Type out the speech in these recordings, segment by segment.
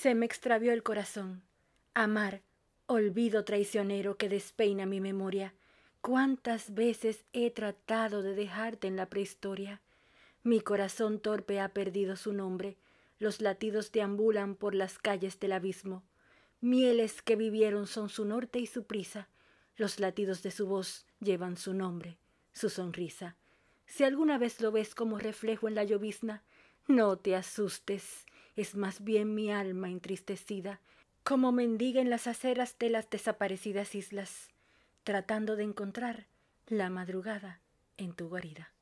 Se me extravió el corazón. Amar, olvido traicionero que despeina mi memoria. Cuántas veces he tratado de dejarte en la prehistoria. Mi corazón torpe ha perdido su nombre. Los latidos deambulan por las calles del abismo. Mieles que vivieron son su norte y su prisa. Los latidos de su voz llevan su nombre, su sonrisa. Si alguna vez lo ves como reflejo en la llovizna, no te asustes, es más bien mi alma entristecida, como mendiga en las aceras de las desaparecidas islas, tratando de encontrar la madrugada en tu guarida.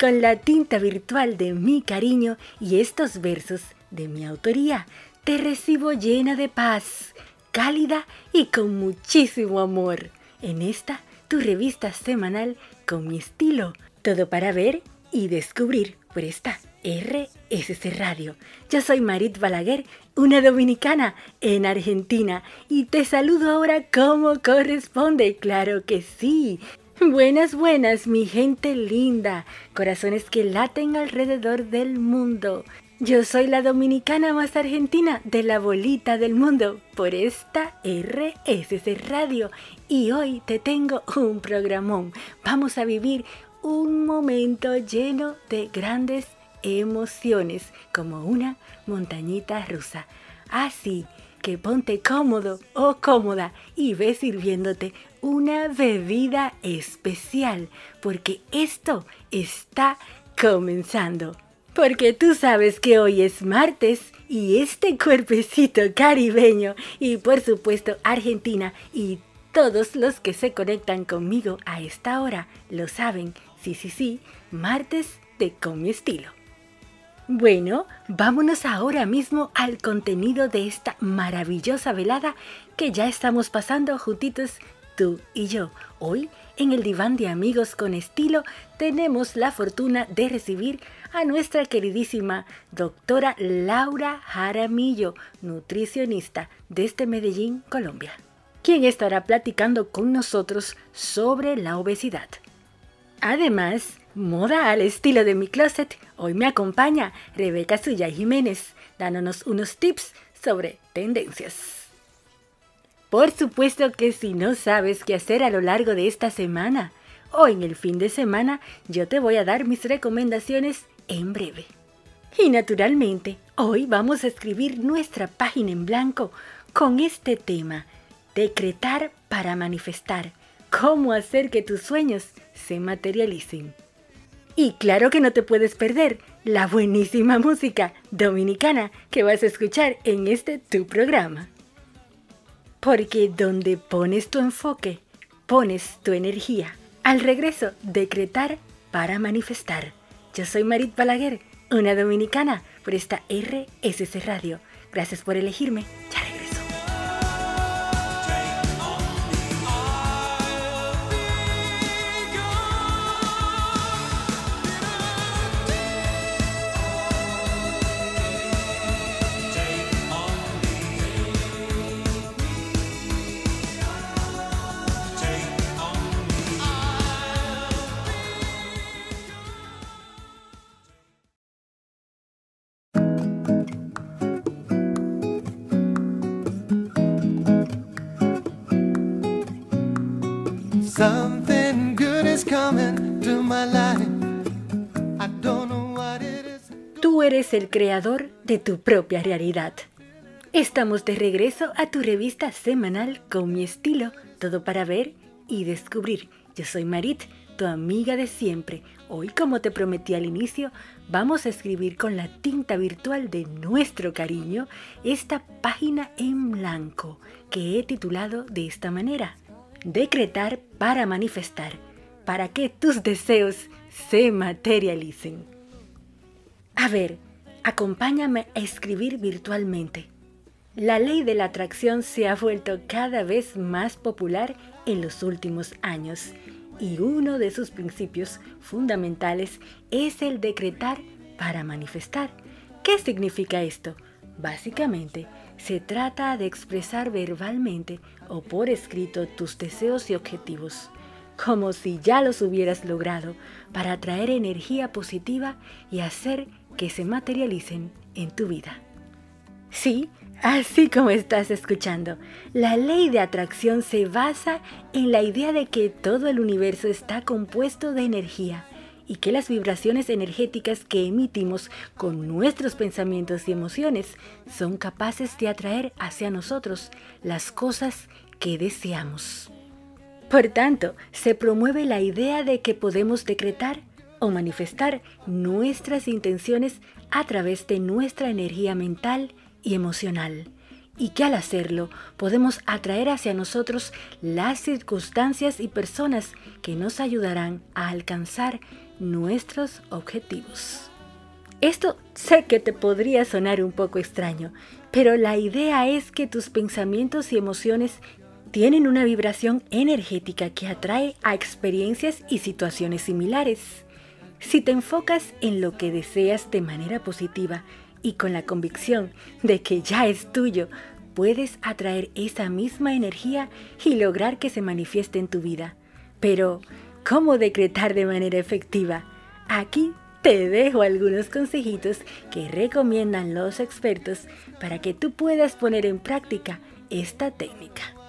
Con la tinta virtual de mi cariño y estos versos de mi autoría, te recibo llena de paz, cálida y con muchísimo amor. En esta tu revista semanal con mi estilo, todo para ver y descubrir por esta RSC Radio. Yo soy Marit Balaguer, una dominicana en Argentina, y te saludo ahora como corresponde, claro que sí, Buenas, buenas, mi gente linda, corazones que laten alrededor del mundo. Yo soy la dominicana más argentina de la bolita del mundo por esta RSC Radio y hoy te tengo un programón. Vamos a vivir un momento lleno de grandes emociones como una montañita rusa. Así que ponte cómodo o cómoda y ve sirviéndote una bebida especial, porque esto está comenzando. Porque tú sabes que hoy es martes y este cuerpecito caribeño y por supuesto Argentina y todos los que se conectan conmigo a esta hora lo saben. Sí, sí, sí, martes de Con mi estilo. Bueno, vámonos ahora mismo al contenido de esta maravillosa velada que ya estamos pasando juntitos tú y yo. Hoy, en el diván de amigos con estilo, tenemos la fortuna de recibir a nuestra queridísima doctora Laura Jaramillo, nutricionista desde Medellín, Colombia, quien estará platicando con nosotros sobre la obesidad. Además, moda al estilo de mi closet, hoy me acompaña Rebeca Suya Jiménez, dándonos unos tips sobre tendencias. Por supuesto que si no sabes qué hacer a lo largo de esta semana o en el fin de semana, yo te voy a dar mis recomendaciones en breve. Y naturalmente, hoy vamos a escribir nuestra página en blanco con este tema, decretar para manifestar, cómo hacer que tus sueños se materialicen. Y claro que no te puedes perder la buenísima música dominicana que vas a escuchar en este tu programa. Porque donde pones tu enfoque, pones tu energía. Al regreso, decretar para manifestar. Yo soy Marit Balaguer, una dominicana, por esta RSC Radio. Gracias por elegirme. Tú creador de tu propia realidad. Estamos de regreso a tu revista semanal con mi estilo, todo para ver y descubrir. Yo soy Marit, tu amiga de siempre. Hoy, como te prometí al inicio, vamos a escribir con la tinta virtual de nuestro cariño esta página en blanco que he titulado de esta manera. Decretar para manifestar, para que tus deseos se materialicen. A ver, acompáñame a escribir virtualmente. La ley de la atracción se ha vuelto cada vez más popular en los últimos años y uno de sus principios fundamentales es el decretar para manifestar. ¿Qué significa esto? Básicamente, se trata de expresar verbalmente o por escrito tus deseos y objetivos, como si ya los hubieras logrado, para atraer energía positiva y hacer que se materialicen en tu vida. Sí, así como estás escuchando, la ley de atracción se basa en la idea de que todo el universo está compuesto de energía y que las vibraciones energéticas que emitimos con nuestros pensamientos y emociones son capaces de atraer hacia nosotros las cosas que deseamos. Por tanto, se promueve la idea de que podemos decretar o manifestar nuestras intenciones a través de nuestra energía mental y emocional y que al hacerlo podemos atraer hacia nosotros las circunstancias y personas que nos ayudarán a alcanzar nuestros objetivos. Esto sé que te podría sonar un poco extraño, pero la idea es que tus pensamientos y emociones tienen una vibración energética que atrae a experiencias y situaciones similares. Si te enfocas en lo que deseas de manera positiva y con la convicción de que ya es tuyo, puedes atraer esa misma energía y lograr que se manifieste en tu vida. Pero, ¿Cómo decretar de manera efectiva? Aquí te dejo algunos consejitos que recomiendan los expertos para que tú puedas poner en práctica esta técnica.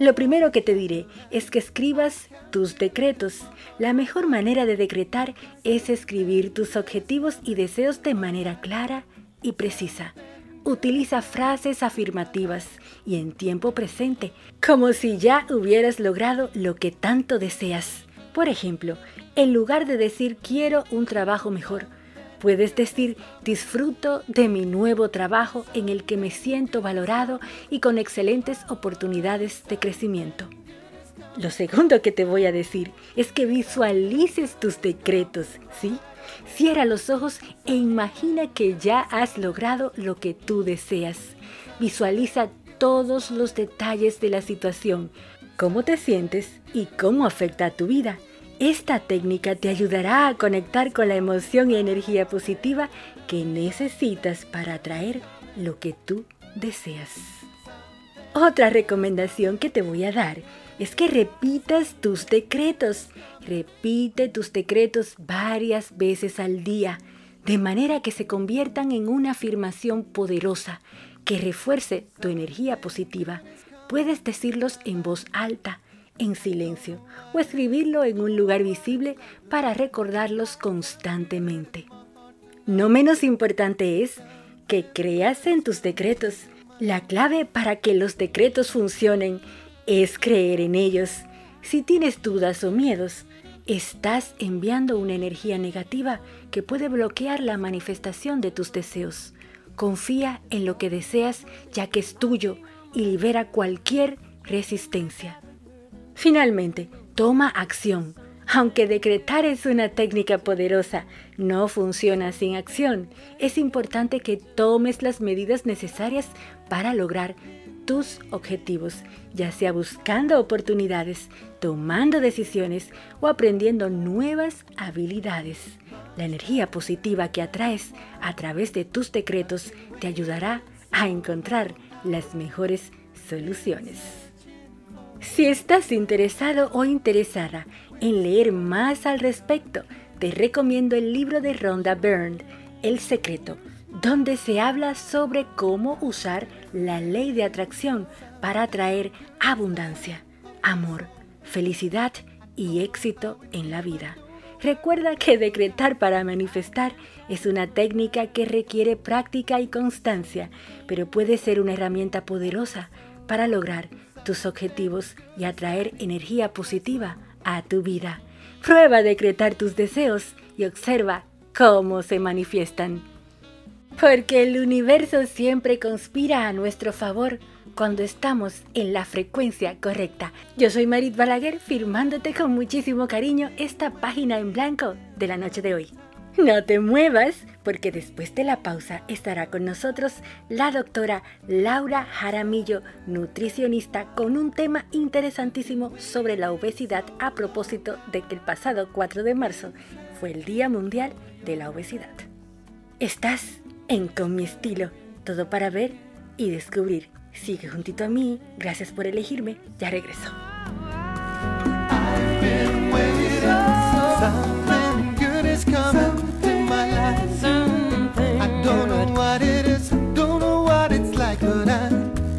Lo primero que te diré es que escribas tus decretos. La mejor manera de decretar es escribir tus objetivos y deseos de manera clara y precisa. Utiliza frases afirmativas y en tiempo presente, como si ya hubieras logrado lo que tanto deseas. Por ejemplo, en lugar de decir quiero un trabajo mejor, puedes decir disfruto de mi nuevo trabajo en el que me siento valorado y con excelentes oportunidades de crecimiento. Lo segundo que te voy a decir es que visualices tus decretos, ¿sí? Cierra los ojos e imagina que ya has logrado lo que tú deseas. Visualiza todos los detalles de la situación, cómo te sientes y cómo afecta a tu vida. Esta técnica te ayudará a conectar con la emoción y energía positiva que necesitas para atraer lo que tú deseas. Otra recomendación que te voy a dar es que repitas tus decretos. Repite tus decretos varias veces al día, de manera que se conviertan en una afirmación poderosa que refuerce tu energía positiva. Puedes decirlos en voz alta, en silencio, o escribirlo en un lugar visible para recordarlos constantemente. No menos importante es que creas en tus decretos la clave para que los decretos funcionen es creer en ellos. Si tienes dudas o miedos, estás enviando una energía negativa que puede bloquear la manifestación de tus deseos. Confía en lo que deseas ya que es tuyo y libera cualquier resistencia. Finalmente, toma acción. Aunque decretar es una técnica poderosa, no funciona sin acción. Es importante que tomes las medidas necesarias para lograr tus objetivos, ya sea buscando oportunidades, tomando decisiones o aprendiendo nuevas habilidades. La energía positiva que atraes a través de tus decretos te ayudará a encontrar las mejores soluciones. Si estás interesado o interesada en leer más al respecto, te recomiendo el libro de Rhonda Byrne, El Secreto, donde se habla sobre cómo usar la ley de atracción para atraer abundancia, amor, felicidad y éxito en la vida. Recuerda que decretar para manifestar es una técnica que requiere práctica y constancia, pero puede ser una herramienta poderosa para lograr tus objetivos y atraer energía positiva a tu vida. Prueba a decretar tus deseos y observa cómo se manifiestan. Porque el universo siempre conspira a nuestro favor cuando estamos en la frecuencia correcta. Yo soy Marit Balaguer firmándote con muchísimo cariño esta página en blanco de la noche de hoy. No te muevas, porque después de la pausa estará con nosotros la doctora Laura Jaramillo, nutricionista, con un tema interesantísimo sobre la obesidad a propósito de que el pasado 4 de marzo fue el Día Mundial de la Obesidad. Estás en Con mi estilo, todo para ver y descubrir. Sigue juntito a mí, gracias por elegirme, ya regreso.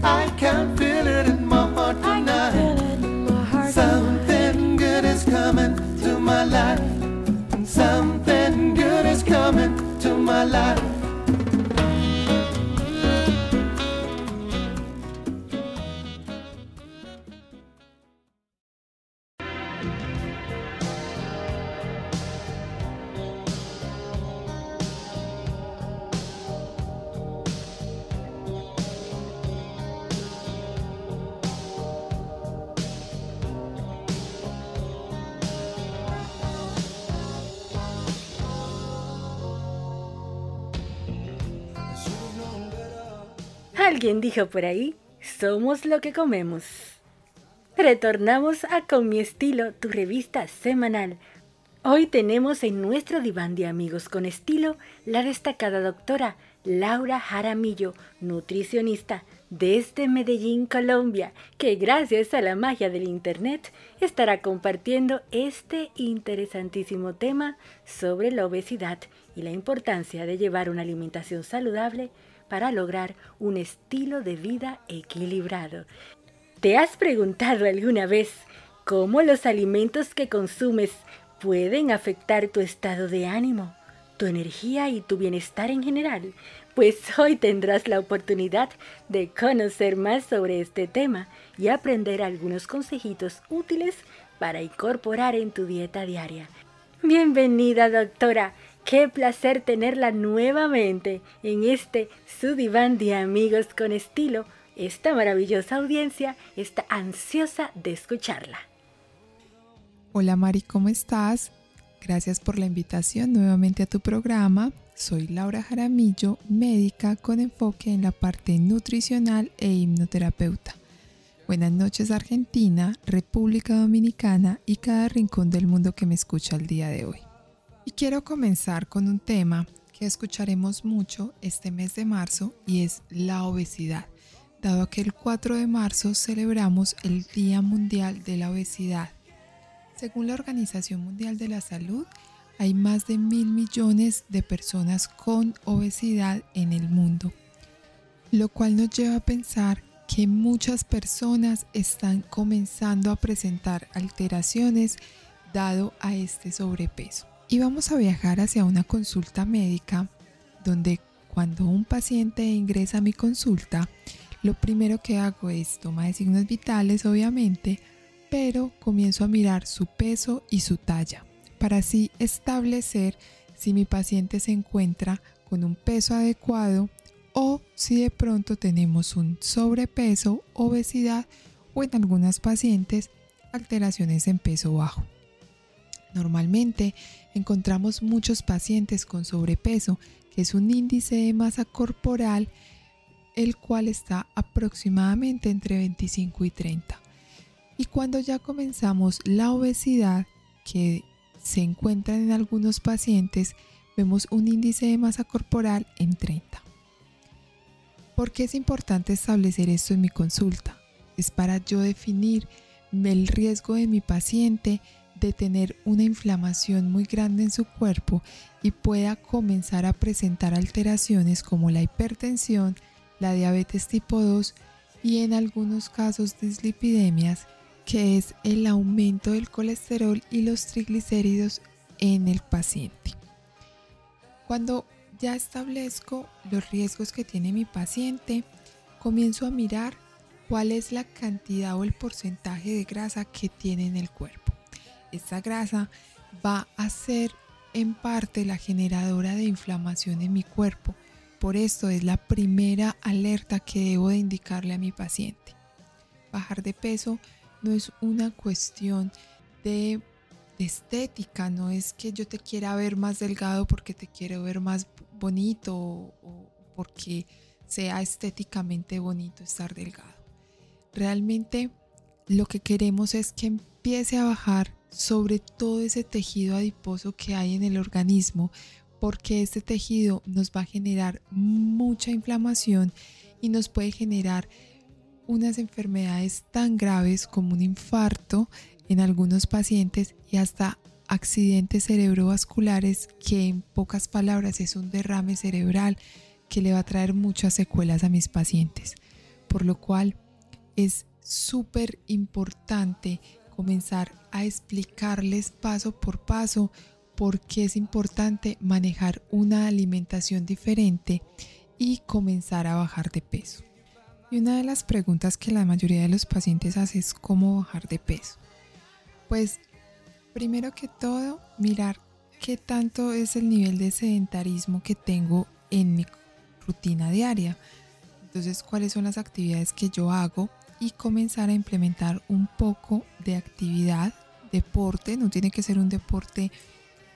I it in my heart tonight. Something good is coming to my life. Something good is coming to my life. Alguien dijo por ahí, somos lo que comemos. Retornamos a Con mi estilo, tu revista semanal. Hoy tenemos en nuestro diván de amigos con estilo la destacada doctora Laura Jaramillo, nutricionista desde Medellín, Colombia, que gracias a la magia del Internet estará compartiendo este interesantísimo tema sobre la obesidad y la importancia de llevar una alimentación saludable para lograr un estilo de vida equilibrado. ¿Te has preguntado alguna vez cómo los alimentos que consumes pueden afectar tu estado de ánimo, tu energía y tu bienestar en general? Pues hoy tendrás la oportunidad de conocer más sobre este tema y aprender algunos consejitos útiles para incorporar en tu dieta diaria. Bienvenida, doctora. Qué placer tenerla nuevamente en este su diván de amigos con estilo. Esta maravillosa audiencia está ansiosa de escucharla. Hola Mari, ¿cómo estás? Gracias por la invitación nuevamente a tu programa. Soy Laura Jaramillo, médica con enfoque en la parte nutricional e hipnoterapeuta. Buenas noches Argentina, República Dominicana y cada rincón del mundo que me escucha el día de hoy. Y quiero comenzar con un tema que escucharemos mucho este mes de marzo y es la obesidad, dado que el 4 de marzo celebramos el Día Mundial de la Obesidad. Según la Organización Mundial de la Salud, hay más de mil millones de personas con obesidad en el mundo, lo cual nos lleva a pensar que muchas personas están comenzando a presentar alteraciones dado a este sobrepeso. Y vamos a viajar hacia una consulta médica donde cuando un paciente ingresa a mi consulta, lo primero que hago es toma de signos vitales, obviamente, pero comienzo a mirar su peso y su talla para así establecer si mi paciente se encuentra con un peso adecuado o si de pronto tenemos un sobrepeso, obesidad o en algunas pacientes alteraciones en peso bajo. Normalmente encontramos muchos pacientes con sobrepeso, que es un índice de masa corporal, el cual está aproximadamente entre 25 y 30. Y cuando ya comenzamos la obesidad, que se encuentra en algunos pacientes, vemos un índice de masa corporal en 30. ¿Por qué es importante establecer esto en mi consulta? Es para yo definir el riesgo de mi paciente de tener una inflamación muy grande en su cuerpo y pueda comenzar a presentar alteraciones como la hipertensión, la diabetes tipo 2 y en algunos casos dislipidemias, que es el aumento del colesterol y los triglicéridos en el paciente. Cuando ya establezco los riesgos que tiene mi paciente, comienzo a mirar cuál es la cantidad o el porcentaje de grasa que tiene en el cuerpo esta grasa va a ser en parte la generadora de inflamación en mi cuerpo. Por esto es la primera alerta que debo de indicarle a mi paciente. Bajar de peso no es una cuestión de estética, no es que yo te quiera ver más delgado porque te quiero ver más bonito o porque sea estéticamente bonito estar delgado. Realmente lo que queremos es que empiece a bajar sobre todo ese tejido adiposo que hay en el organismo, porque este tejido nos va a generar mucha inflamación y nos puede generar unas enfermedades tan graves como un infarto en algunos pacientes y hasta accidentes cerebrovasculares que en pocas palabras es un derrame cerebral que le va a traer muchas secuelas a mis pacientes. Por lo cual es súper importante comenzar a explicarles paso por paso por qué es importante manejar una alimentación diferente y comenzar a bajar de peso. Y una de las preguntas que la mayoría de los pacientes hace es cómo bajar de peso. Pues primero que todo, mirar qué tanto es el nivel de sedentarismo que tengo en mi rutina diaria. Entonces, cuáles son las actividades que yo hago y comenzar a implementar un poco de actividad, deporte, no tiene que ser un deporte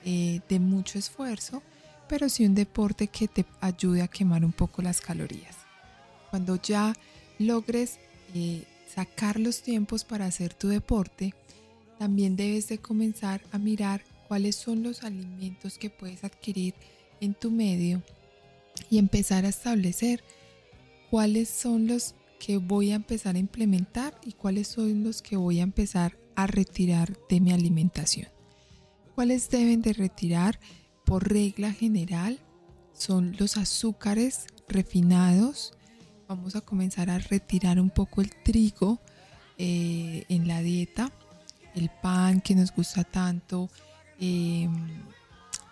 eh, de mucho esfuerzo, pero sí un deporte que te ayude a quemar un poco las calorías. Cuando ya logres eh, sacar los tiempos para hacer tu deporte, también debes de comenzar a mirar cuáles son los alimentos que puedes adquirir en tu medio y empezar a establecer cuáles son los que voy a empezar a implementar y cuáles son los que voy a empezar a retirar de mi alimentación. ¿Cuáles deben de retirar? Por regla general son los azúcares refinados. Vamos a comenzar a retirar un poco el trigo eh, en la dieta, el pan que nos gusta tanto, em,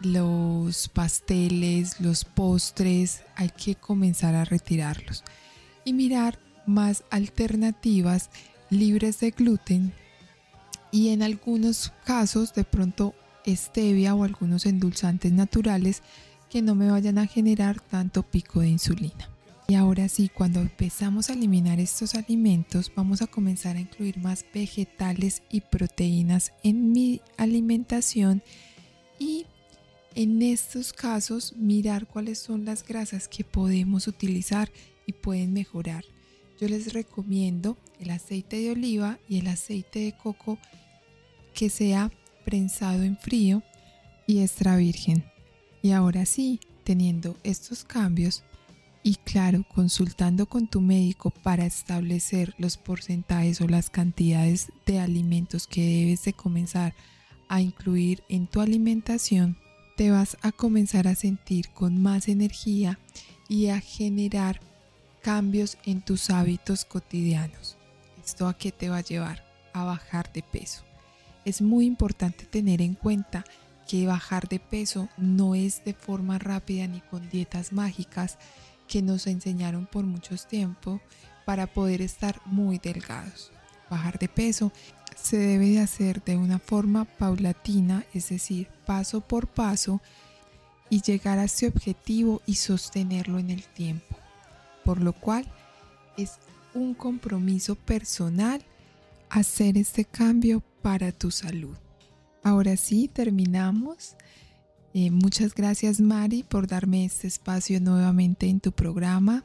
los pasteles, los postres, hay que comenzar a retirarlos y mirar más alternativas libres de gluten y en algunos casos de pronto stevia o algunos endulzantes naturales que no me vayan a generar tanto pico de insulina. Y ahora sí, cuando empezamos a eliminar estos alimentos, vamos a comenzar a incluir más vegetales y proteínas en mi alimentación y en estos casos mirar cuáles son las grasas que podemos utilizar y pueden mejorar. Yo les recomiendo el aceite de oliva y el aceite de coco que sea prensado en frío y extra virgen. Y ahora sí, teniendo estos cambios y claro, consultando con tu médico para establecer los porcentajes o las cantidades de alimentos que debes de comenzar a incluir en tu alimentación, te vas a comenzar a sentir con más energía y a generar cambios en tus hábitos cotidianos. ¿Esto a qué te va a llevar? A bajar de peso. Es muy importante tener en cuenta que bajar de peso no es de forma rápida ni con dietas mágicas que nos enseñaron por mucho tiempo para poder estar muy delgados. Bajar de peso se debe de hacer de una forma paulatina, es decir, paso por paso, y llegar a ese objetivo y sostenerlo en el tiempo. Por lo cual es un compromiso personal hacer este cambio para tu salud. Ahora sí, terminamos. Eh, muchas gracias Mari por darme este espacio nuevamente en tu programa.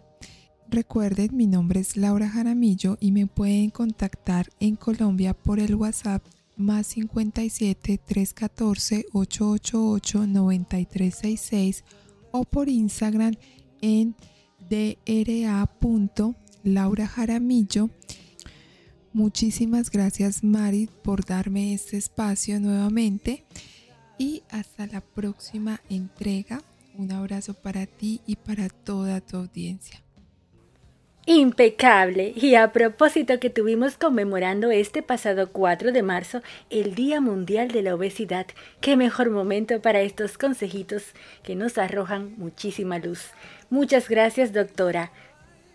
Recuerden, mi nombre es Laura Jaramillo y me pueden contactar en Colombia por el WhatsApp más 57 314 888 9366 o por Instagram en dra.laurajaramillo. Muchísimas gracias Mari por darme este espacio nuevamente y hasta la próxima entrega. Un abrazo para ti y para toda tu audiencia. Impecable. Y a propósito que tuvimos conmemorando este pasado 4 de marzo el Día Mundial de la Obesidad, qué mejor momento para estos consejitos que nos arrojan muchísima luz. Muchas gracias, doctora,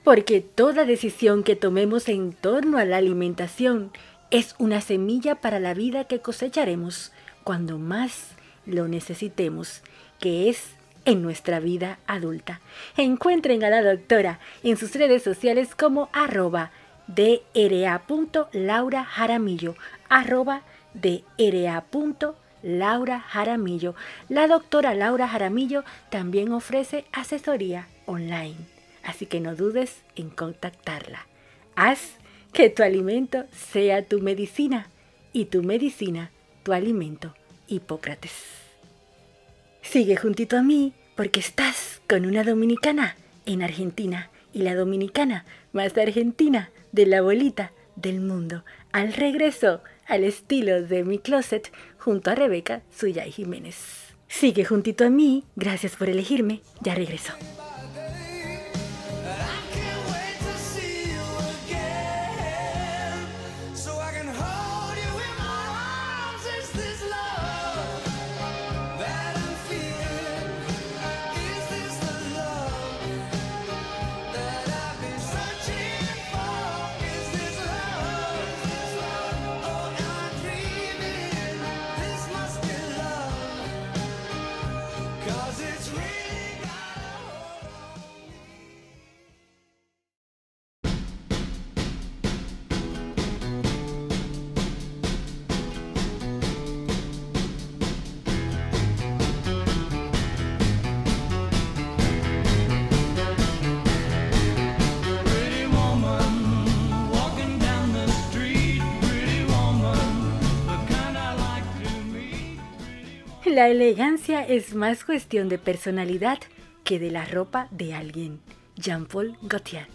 porque toda decisión que tomemos en torno a la alimentación es una semilla para la vida que cosecharemos cuando más lo necesitemos, que es en nuestra vida adulta. Encuentren a la doctora en sus redes sociales como arroba dra.laurajaramillo, arroba dra.laurajaramillo Laura Jaramillo. La doctora Laura Jaramillo también ofrece asesoría online, así que no dudes en contactarla. Haz que tu alimento sea tu medicina y tu medicina tu alimento, Hipócrates. Sigue juntito a mí porque estás con una dominicana en Argentina y la dominicana más argentina de la bolita del mundo. Al regreso al estilo de mi closet junto a Rebeca Suyay Jiménez. Sigue juntito a mí, gracias por elegirme, ya regreso. La elegancia es más cuestión de personalidad que de la ropa de alguien. Jean-Paul Gaultier.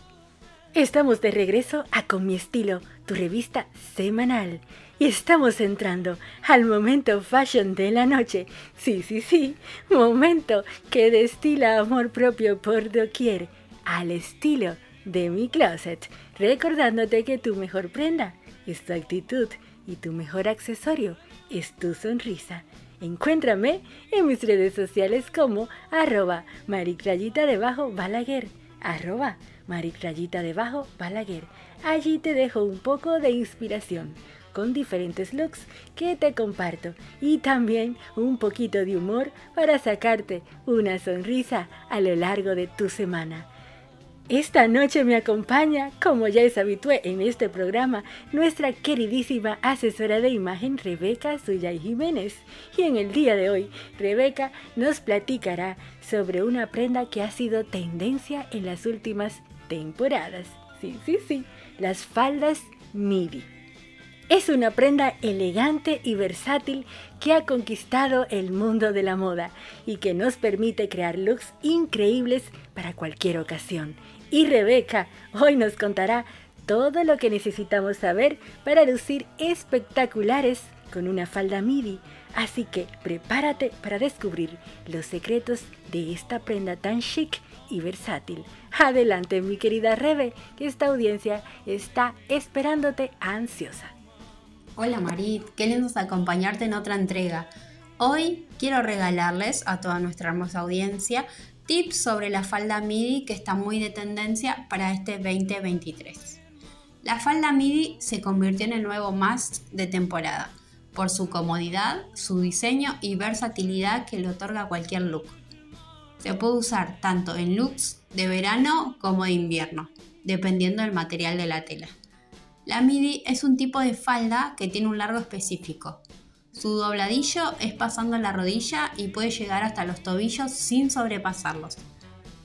Estamos de regreso a Con mi estilo, tu revista semanal. Y estamos entrando al momento fashion de la noche. Sí, sí, sí, momento que destila amor propio por doquier, al estilo de mi closet. Recordándote que tu mejor prenda es tu actitud y tu mejor accesorio es tu sonrisa. Encuéntrame en mis redes sociales como arroba maricrayita debajo balaguer, arroba maricrayita debajo balaguer. Allí te dejo un poco de inspiración con diferentes looks que te comparto y también un poquito de humor para sacarte una sonrisa a lo largo de tu semana. Esta noche me acompaña, como ya es habitué en este programa, nuestra queridísima asesora de imagen Rebeca Suyay Jiménez. Y en el día de hoy, Rebeca nos platicará sobre una prenda que ha sido tendencia en las últimas temporadas. Sí, sí, sí, las faldas MIDI. Es una prenda elegante y versátil que ha conquistado el mundo de la moda y que nos permite crear looks increíbles para cualquier ocasión y Rebeca hoy nos contará todo lo que necesitamos saber para lucir espectaculares con una falda midi. Así que prepárate para descubrir los secretos de esta prenda tan chic y versátil. Adelante mi querida Rebe, que esta audiencia está esperándote ansiosa. Hola Marit, qué lindo acompañarte en otra entrega. Hoy quiero regalarles a toda nuestra hermosa audiencia tips sobre la falda midi que está muy de tendencia para este 2023. La falda midi se convirtió en el nuevo must de temporada por su comodidad, su diseño y versatilidad que le otorga cualquier look. Se puede usar tanto en looks de verano como de invierno, dependiendo del material de la tela. La midi es un tipo de falda que tiene un largo específico, su dobladillo es pasando la rodilla y puede llegar hasta los tobillos sin sobrepasarlos.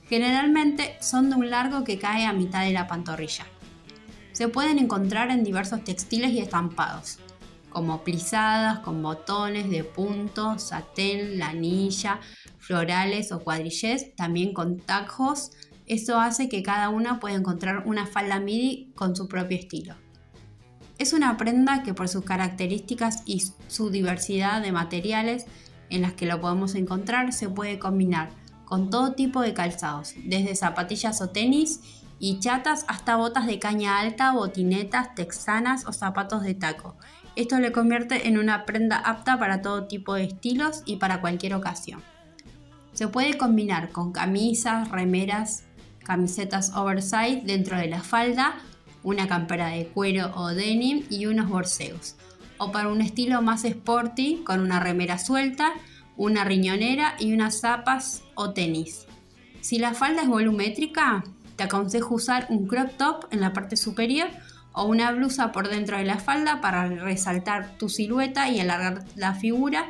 Generalmente son de un largo que cae a mitad de la pantorrilla. Se pueden encontrar en diversos textiles y estampados, como plisadas con botones de punto, satén, lanilla, florales o cuadrillés, también con tajos. Eso hace que cada una pueda encontrar una falda midi con su propio estilo. Es una prenda que por sus características y su diversidad de materiales en las que lo podemos encontrar se puede combinar con todo tipo de calzados, desde zapatillas o tenis y chatas hasta botas de caña alta, botinetas, texanas o zapatos de taco. Esto le convierte en una prenda apta para todo tipo de estilos y para cualquier ocasión. Se puede combinar con camisas, remeras, camisetas oversize dentro de la falda una campera de cuero o denim y unos borseos. O para un estilo más sporty, con una remera suelta, una riñonera y unas zapas o tenis. Si la falda es volumétrica, te aconsejo usar un crop top en la parte superior o una blusa por dentro de la falda para resaltar tu silueta y alargar la figura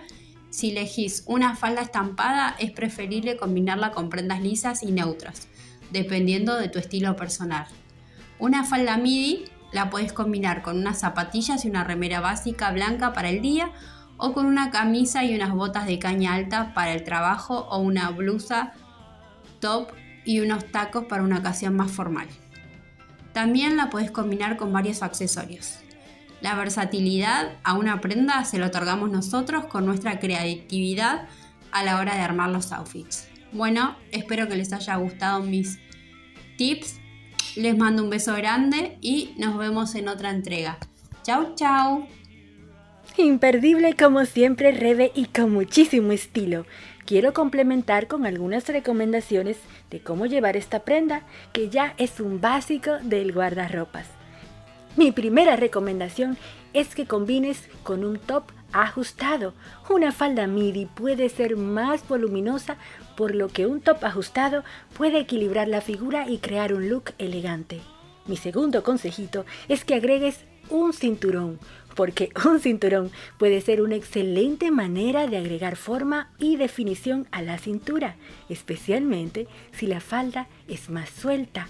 Si elegís una falda estampada, es preferible combinarla con prendas lisas y neutras, dependiendo de tu estilo personal. Una falda midi la puedes combinar con unas zapatillas y una remera básica blanca para el día o con una camisa y unas botas de caña alta para el trabajo o una blusa top y unos tacos para una ocasión más formal. También la puedes combinar con varios accesorios. La versatilidad a una prenda se la otorgamos nosotros con nuestra creatividad a la hora de armar los outfits. Bueno, espero que les haya gustado mis tips. Les mando un beso grande y nos vemos en otra entrega. Chau, chau. Imperdible como siempre, Rebe, y con muchísimo estilo. Quiero complementar con algunas recomendaciones de cómo llevar esta prenda, que ya es un básico del guardarropas. Mi primera recomendación es que combines con un top ajustado. Una falda midi puede ser más voluminosa, por lo que un top ajustado puede equilibrar la figura y crear un look elegante. Mi segundo consejito es que agregues un cinturón, porque un cinturón puede ser una excelente manera de agregar forma y definición a la cintura, especialmente si la falda es más suelta.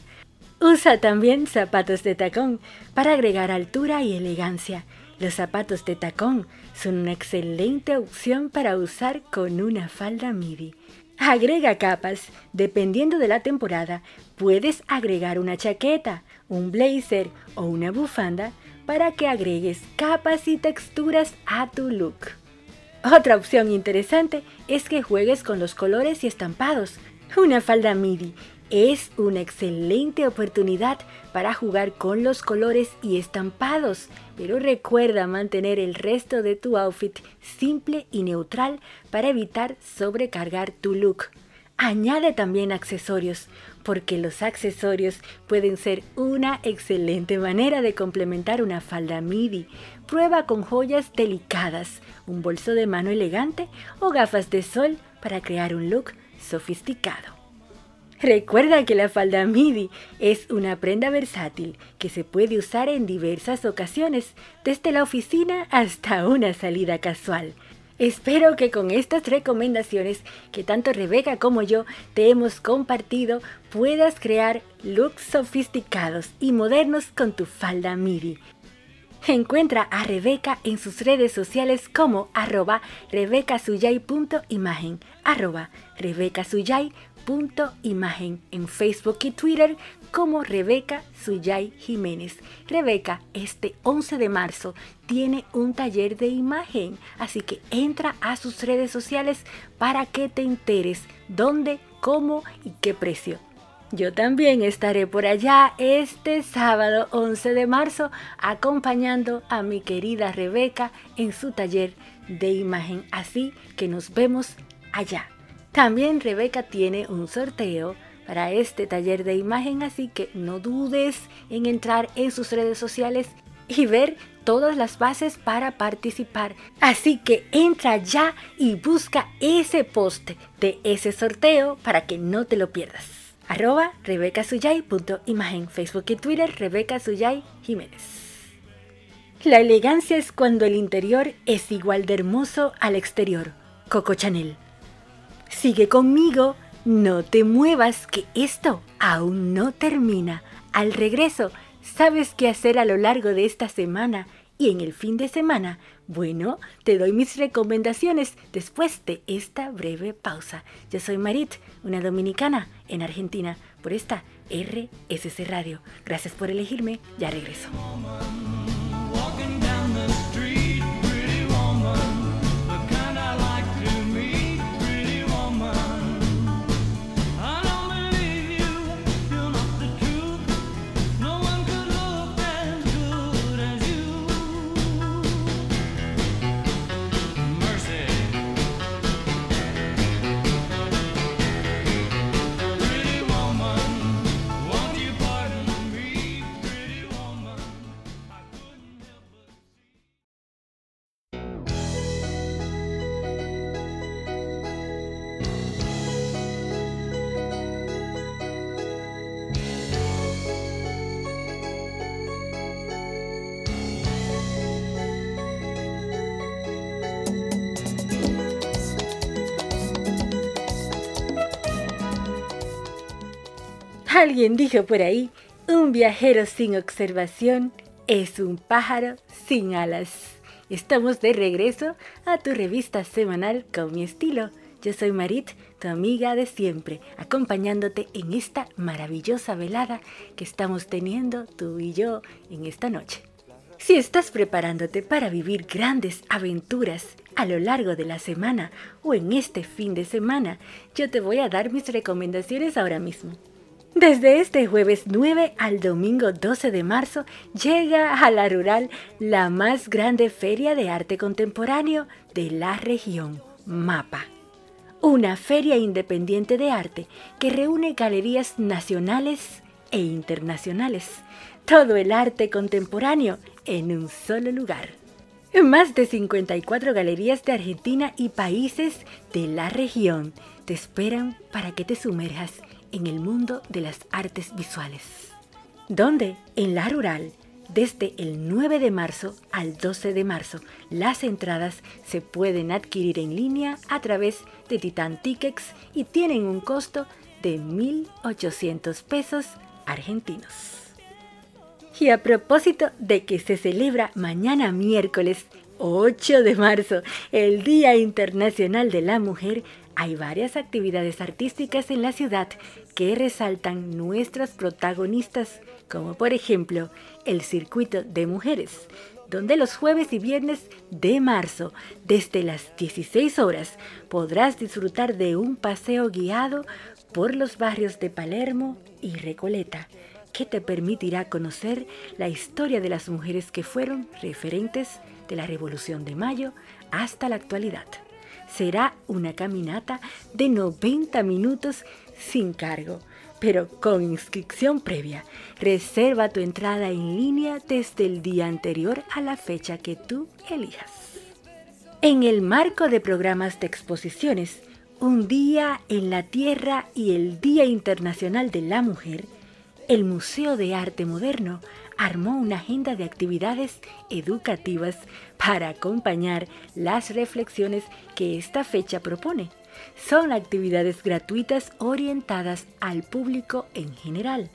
Usa también zapatos de tacón para agregar altura y elegancia. Los zapatos de tacón son una excelente opción para usar con una falda midi. Agrega capas. Dependiendo de la temporada, puedes agregar una chaqueta, un blazer o una bufanda para que agregues capas y texturas a tu look. Otra opción interesante es que juegues con los colores y estampados. Una falda midi es una excelente oportunidad para jugar con los colores y estampados, pero recuerda mantener el resto de tu outfit simple y neutral para evitar sobrecargar tu look. Añade también accesorios, porque los accesorios pueden ser una excelente manera de complementar una falda midi. Prueba con joyas delicadas, un bolso de mano elegante o gafas de sol para crear un look sofisticado. Recuerda que la falda midi es una prenda versátil que se puede usar en diversas ocasiones, desde la oficina hasta una salida casual. Espero que con estas recomendaciones que tanto Rebeca como yo te hemos compartido puedas crear looks sofisticados y modernos con tu falda midi. Encuentra a Rebeca en sus redes sociales como arroba rebecasuyay.imagen, arroba en Facebook y Twitter como Rebeca Suyay Jiménez. Rebeca, este 11 de marzo tiene un taller de imagen, así que entra a sus redes sociales para que te enteres dónde, cómo y qué precio. Yo también estaré por allá este sábado 11 de marzo acompañando a mi querida Rebeca en su taller de imagen. Así que nos vemos allá. También Rebeca tiene un sorteo para este taller de imagen, así que no dudes en entrar en sus redes sociales y ver todas las bases para participar. Así que entra ya y busca ese post de ese sorteo para que no te lo pierdas arroba rebecasuyay.imagen, Facebook y Twitter Rebeca Suyay Jiménez. La elegancia es cuando el interior es igual de hermoso al exterior. Coco Chanel. Sigue conmigo, no te muevas, que esto aún no termina. Al regreso, ¿sabes qué hacer a lo largo de esta semana y en el fin de semana? Bueno, te doy mis recomendaciones después de esta breve pausa. Yo soy Marit, una dominicana en Argentina, por esta RSC Radio. Gracias por elegirme, ya regreso. Alguien dijo por ahí, un viajero sin observación es un pájaro sin alas. Estamos de regreso a tu revista semanal con mi estilo. Yo soy Marit, tu amiga de siempre, acompañándote en esta maravillosa velada que estamos teniendo tú y yo en esta noche. Si estás preparándote para vivir grandes aventuras a lo largo de la semana o en este fin de semana, yo te voy a dar mis recomendaciones ahora mismo. Desde este jueves 9 al domingo 12 de marzo llega a la rural la más grande feria de arte contemporáneo de la región, MAPA. Una feria independiente de arte que reúne galerías nacionales e internacionales. Todo el arte contemporáneo en un solo lugar. Más de 54 galerías de Argentina y países de la región te esperan para que te sumerjas en el mundo de las artes visuales. Donde, en la rural, desde el 9 de marzo al 12 de marzo, las entradas se pueden adquirir en línea a través de Titan Tickets y tienen un costo de 1.800 pesos argentinos. Y a propósito de que se celebra mañana miércoles 8 de marzo, el Día Internacional de la Mujer, hay varias actividades artísticas en la ciudad que resaltan nuestras protagonistas, como por ejemplo el Circuito de Mujeres, donde los jueves y viernes de marzo, desde las 16 horas, podrás disfrutar de un paseo guiado por los barrios de Palermo y Recoleta, que te permitirá conocer la historia de las mujeres que fueron referentes de la Revolución de Mayo hasta la actualidad será una caminata de 90 minutos sin cargo, pero con inscripción previa. Reserva tu entrada en línea desde el día anterior a la fecha que tú elijas. En el marco de programas de exposiciones, Un día en la Tierra y el Día Internacional de la Mujer, el Museo de Arte Moderno armó una agenda de actividades educativas para acompañar las reflexiones que esta fecha propone. Son actividades gratuitas orientadas al público en general.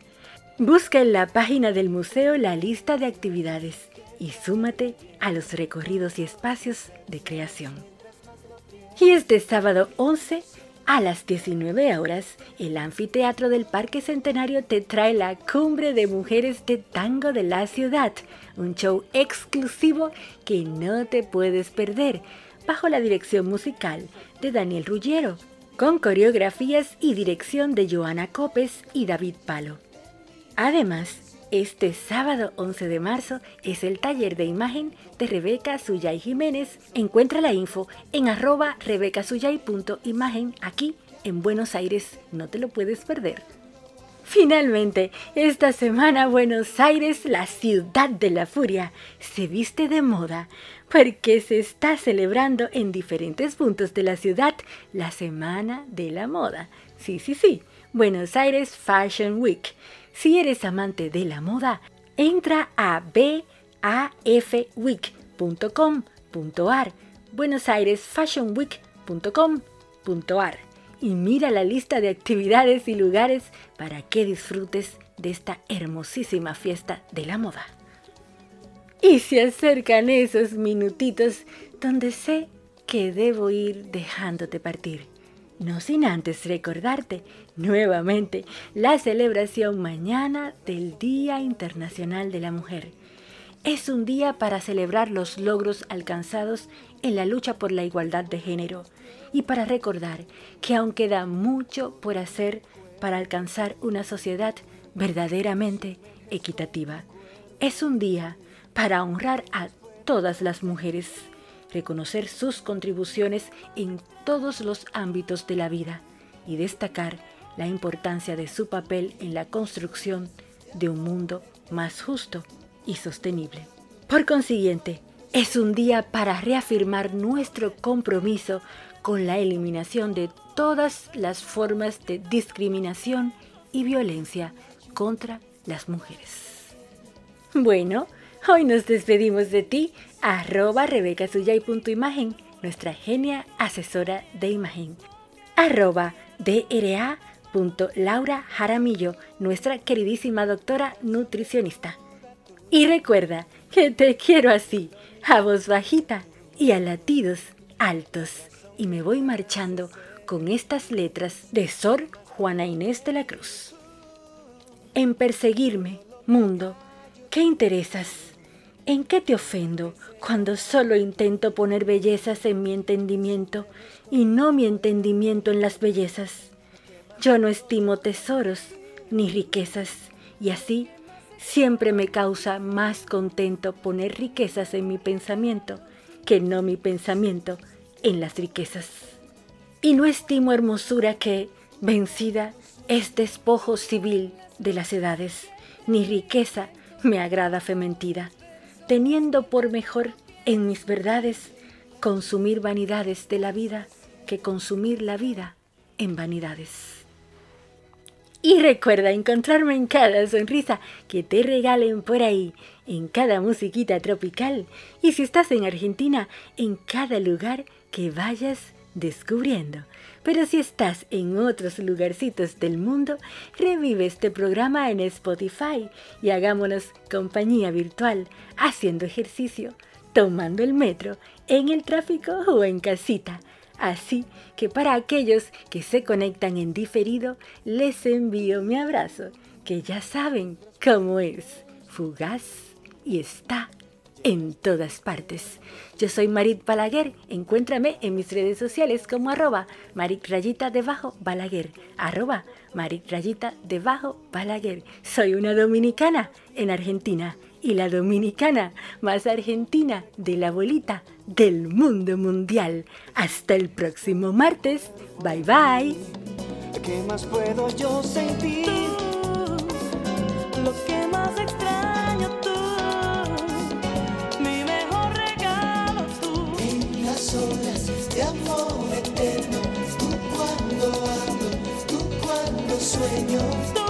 Busca en la página del museo la lista de actividades y súmate a los recorridos y espacios de creación. Y este sábado 11 a las 19 horas, el anfiteatro del Parque Centenario te trae la Cumbre de Mujeres de Tango de la Ciudad, un show exclusivo que no te puedes perder, bajo la dirección musical de Daniel Ruggiero, con coreografías y dirección de Joana Copes y David Palo. Además, este sábado 11 de marzo es el taller de imagen de Rebeca Suyay Jiménez. Encuentra la info en arroba rebecasuyay.imagen aquí en Buenos Aires. No te lo puedes perder. Finalmente, esta semana Buenos Aires, la ciudad de la furia, se viste de moda porque se está celebrando en diferentes puntos de la ciudad la Semana de la Moda. Sí, sí, sí, Buenos Aires Fashion Week si eres amante de la moda, entra a bafweek.com.ar, Buenos Aires Week.com.ar y mira la lista de actividades y lugares para que disfrutes de esta hermosísima fiesta de la moda. Y se acercan esos minutitos donde sé que debo ir dejándote partir no sin antes recordarte nuevamente la celebración mañana del Día Internacional de la Mujer. Es un día para celebrar los logros alcanzados en la lucha por la igualdad de género y para recordar que aún queda mucho por hacer para alcanzar una sociedad verdaderamente equitativa. Es un día para honrar a todas las mujeres reconocer sus contribuciones en todos los ámbitos de la vida y destacar la importancia de su papel en la construcción de un mundo más justo y sostenible. Por consiguiente, es un día para reafirmar nuestro compromiso con la eliminación de todas las formas de discriminación y violencia contra las mujeres. Bueno, hoy nos despedimos de ti arroba rebecasuyay.imagen, nuestra genia asesora de imagen, arroba DRA Laura Jaramillo, nuestra queridísima doctora nutricionista. Y recuerda que te quiero así, a voz bajita y a latidos altos. Y me voy marchando con estas letras de Sor Juana Inés de la Cruz. En perseguirme, mundo, ¿qué interesas? ¿En qué te ofendo cuando solo intento poner bellezas en mi entendimiento y no mi entendimiento en las bellezas? Yo no estimo tesoros ni riquezas y así siempre me causa más contento poner riquezas en mi pensamiento que no mi pensamiento en las riquezas. Y no estimo hermosura que, vencida, es despojo civil de las edades, ni riqueza me agrada fementida teniendo por mejor en mis verdades consumir vanidades de la vida que consumir la vida en vanidades. Y recuerda encontrarme en cada sonrisa que te regalen por ahí, en cada musiquita tropical y si estás en Argentina, en cada lugar que vayas descubriendo. Pero si estás en otros lugarcitos del mundo, revive este programa en Spotify y hagámonos compañía virtual, haciendo ejercicio, tomando el metro, en el tráfico o en casita. Así que para aquellos que se conectan en diferido, les envío mi abrazo, que ya saben cómo es, fugaz y está en todas partes. Yo soy Marit Balaguer, encuéntrame en mis redes sociales como arroba Marit Rayita debajo Balaguer, arroba Marit Rayita debajo Balaguer. Soy una dominicana en Argentina y la dominicana más argentina de la bolita del mundo mundial. Hasta el próximo martes. Bye bye. ¿Qué más puedo yo sentir? lo que más extraño cuando